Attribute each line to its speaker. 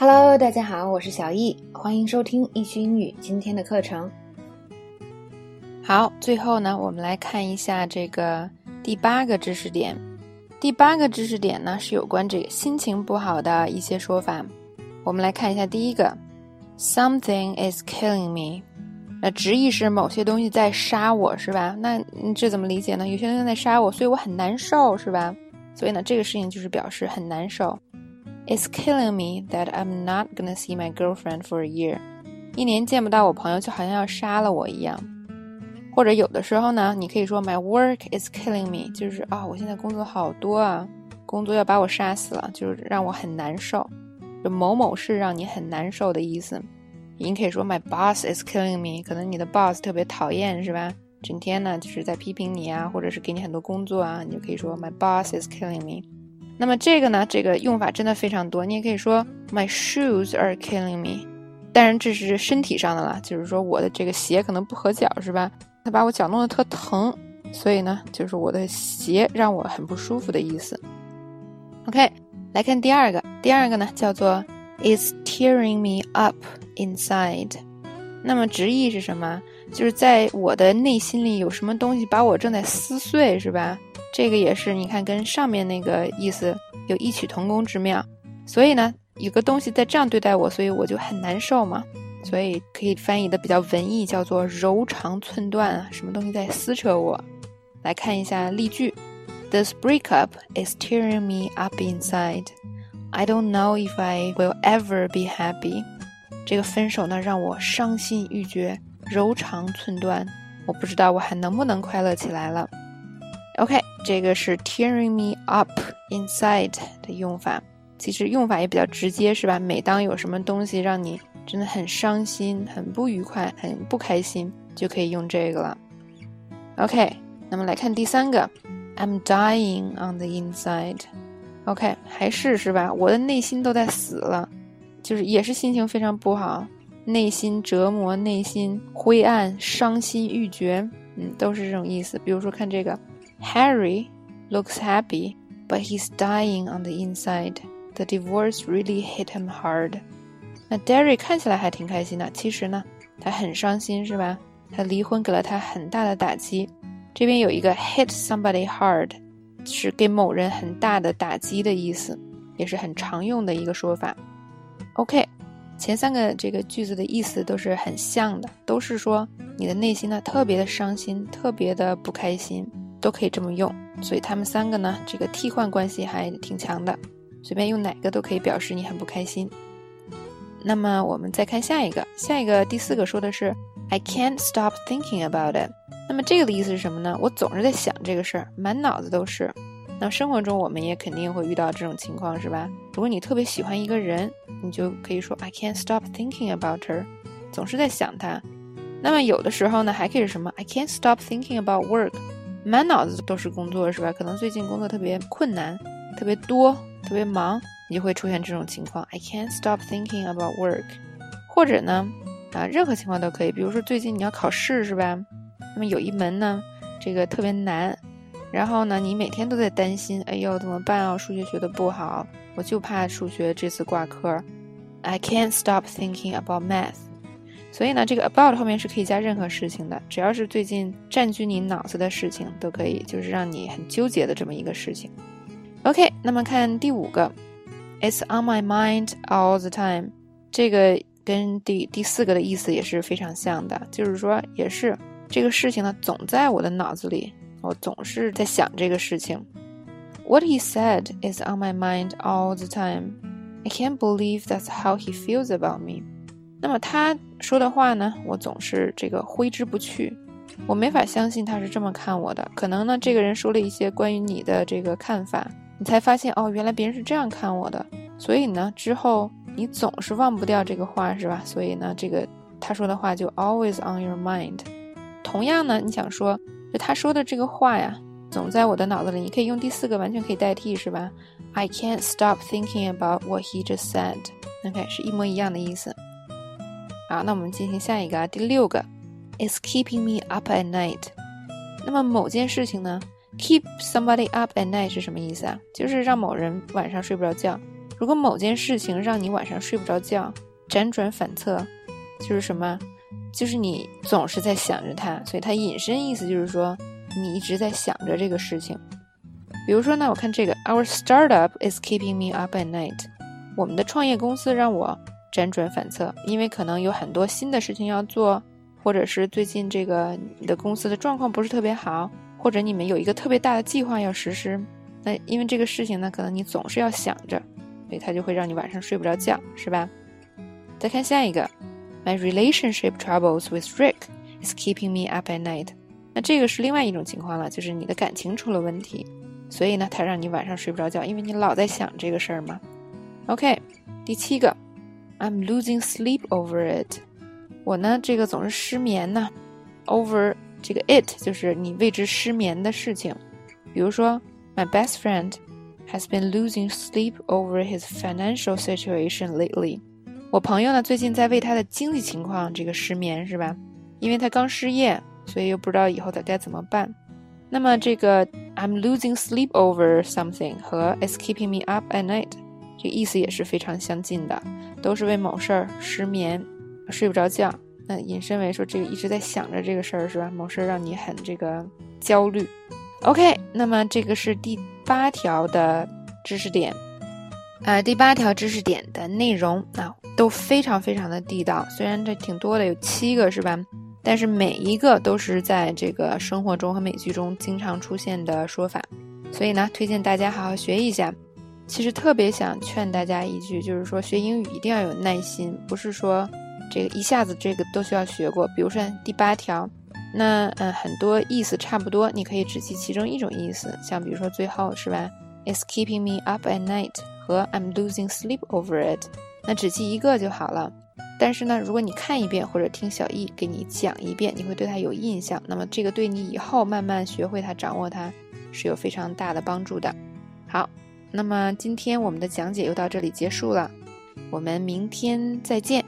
Speaker 1: Hello，大家好，我是小易，欢迎收听易趣英语今天的课程。
Speaker 2: 好，最后呢，我们来看一下这个第八个知识点。第八个知识点呢是有关这个心情不好的一些说法。我们来看一下第一个，Something is killing me。那直译是某些东西在杀我，是吧？那这怎么理解呢？有些东西在杀我，所以我很难受，是吧？所以呢，这个事情就是表示很难受。It's killing me that I'm not gonna see my girlfriend for a year。一年见不到我朋友，就好像要杀了我一样。或者有的时候呢，你可以说 My work is killing me，就是啊，我现在工作好多啊，工作要把我杀死了，就是让我很难受。就某某事让你很难受的意思。你可以说 My boss is killing me，可能你的 boss 特别讨厌，是吧？整天呢就是在批评你啊，或者是给你很多工作啊，你就可以说 My boss is killing me。那么这个呢，这个用法真的非常多。你也可以说 My shoes are killing me，当然这是身体上的了，就是说我的这个鞋可能不合脚，是吧？它把我脚弄得特疼，所以呢，就是我的鞋让我很不舒服的意思。OK，来看第二个，第二个呢叫做 It's tearing me up inside。那么直译是什么？就是在我的内心里有什么东西把我正在撕碎，是吧？这个也是，你看跟上面那个意思有异曲同工之妙。所以呢，有个东西在这样对待我，所以我就很难受嘛。所以可以翻译的比较文艺，叫做柔肠寸断啊，什么东西在撕扯我？来看一下例句：This breakup is tearing me up inside. I don't know if I will ever be happy. 这个分手呢，让我伤心欲绝，柔肠寸断。我不知道我还能不能快乐起来了。OK，这个是 tearing me up inside 的用法。其实用法也比较直接，是吧？每当有什么东西让你真的很伤心、很不愉快、很不开心，就可以用这个了。OK，那么来看第三个，I'm dying on the inside。OK，还是是吧？我的内心都在死了，就是也是心情非常不好，内心折磨、内心灰暗、伤心欲绝，嗯，都是这种意思。比如说看这个，Harry looks happy，but he's dying on the inside。The divorce really hit him hard。那 Derry 看起来还挺开心的，其实呢，他很伤心，是吧？他离婚给了他很大的打击。这边有一个 hit somebody hard，是给某人很大的打击的意思，也是很常用的一个说法。OK，前三个这个句子的意思都是很像的，都是说你的内心呢特别的伤心，特别的不开心，都可以这么用。所以他们三个呢，这个替换关系还挺强的。随便用哪个都可以表示你很不开心。那么我们再看下一个，下一个第四个说的是 I can't stop thinking about it。那么这个的意思是什么呢？我总是在想这个事儿，满脑子都是。那生活中我们也肯定会遇到这种情况，是吧？如果你特别喜欢一个人，你就可以说 I can't stop thinking about her，总是在想他。那么有的时候呢，还可以是什么？I can't stop thinking about work，满脑子都是工作，是吧？可能最近工作特别困难，特别多。特别忙，你就会出现这种情况。I can't stop thinking about work。或者呢，啊，任何情况都可以。比如说最近你要考试是吧？那么有一门呢，这个特别难，然后呢，你每天都在担心，哎呦怎么办啊？数学学的不好，我就怕数学这次挂科。I can't stop thinking about math。所以呢，这个 about 后面是可以加任何事情的，只要是最近占据你脑子的事情都可以，就是让你很纠结的这么一个事情。OK，那么看第五个，It's on my mind all the time。这个跟第第四个的意思也是非常像的，就是说也是这个事情呢总在我的脑子里，我总是在想这个事情。What he said is on my mind all the time. I can't believe that's how he feels about me。那么他说的话呢，我总是这个挥之不去，我没法相信他是这么看我的。可能呢，这个人说了一些关于你的这个看法。你才发现哦，原来别人是这样看我的，所以呢，之后你总是忘不掉这个话，是吧？所以呢，这个他说的话就 always on your mind。同样呢，你想说，就他说的这个话呀，总在我的脑子里。你可以用第四个，完全可以代替，是吧？I can't stop thinking about what he just said。OK，是一模一样的意思。好，那我们进行下一个啊，第六个，is keeping me up at night。那么某件事情呢？Keep somebody up at night 是什么意思啊？就是让某人晚上睡不着觉。如果某件事情让你晚上睡不着觉，辗转反侧，就是什么？就是你总是在想着它，所以它引申意思就是说你一直在想着这个事情。比如说呢，我看这个，Our startup is keeping me up at night。我们的创业公司让我辗转反侧，因为可能有很多新的事情要做，或者是最近这个你的公司的状况不是特别好，或者你们有一个特别大的计划要实施。那因为这个事情呢，可能你总是要想着，所以它就会让你晚上睡不着觉，是吧？再看下一个，My relationship troubles with Rick is keeping me up at night。那这个是另外一种情况了，就是你的感情出了问题。所以呢，它让你晚上睡不着觉，因为你老在想这个事儿嘛。OK，第七个 ，I'm losing sleep over it。我呢，这个总是失眠呢。Over 这个 it 就是你为之失眠的事情。比如说，My best friend has been losing sleep over his financial situation lately。我朋友呢，最近在为他的经济情况这个失眠，是吧？因为他刚失业，所以又不知道以后他该怎么办。那么这个 I'm losing sleep over something 和 It's keeping me up at night， 这意思也是非常相近的，都是为某事儿失眠，睡不着觉。那引申为说这个一直在想着这个事儿是吧？某事儿让你很这个焦虑。OK，那么这个是第八条的知识点，啊，第八条知识点的内容啊都非常非常的地道，虽然这挺多的，有七个是吧？但是每一个都是在这个生活中和美剧中经常出现的说法，所以呢，推荐大家好好学一下。其实特别想劝大家一句，就是说学英语一定要有耐心，不是说这个一下子这个都需要学过。比如说第八条，那嗯很多意思差不多，你可以只记其中一种意思，像比如说最后是吧，It's keeping me up at night 和 I'm losing sleep over it，那只记一个就好了。但是呢，如果你看一遍或者听小易给你讲一遍，你会对它有印象。那么这个对你以后慢慢学会它、掌握它是有非常大的帮助的。好，那么今天我们的讲解又到这里结束了，我们明天再见。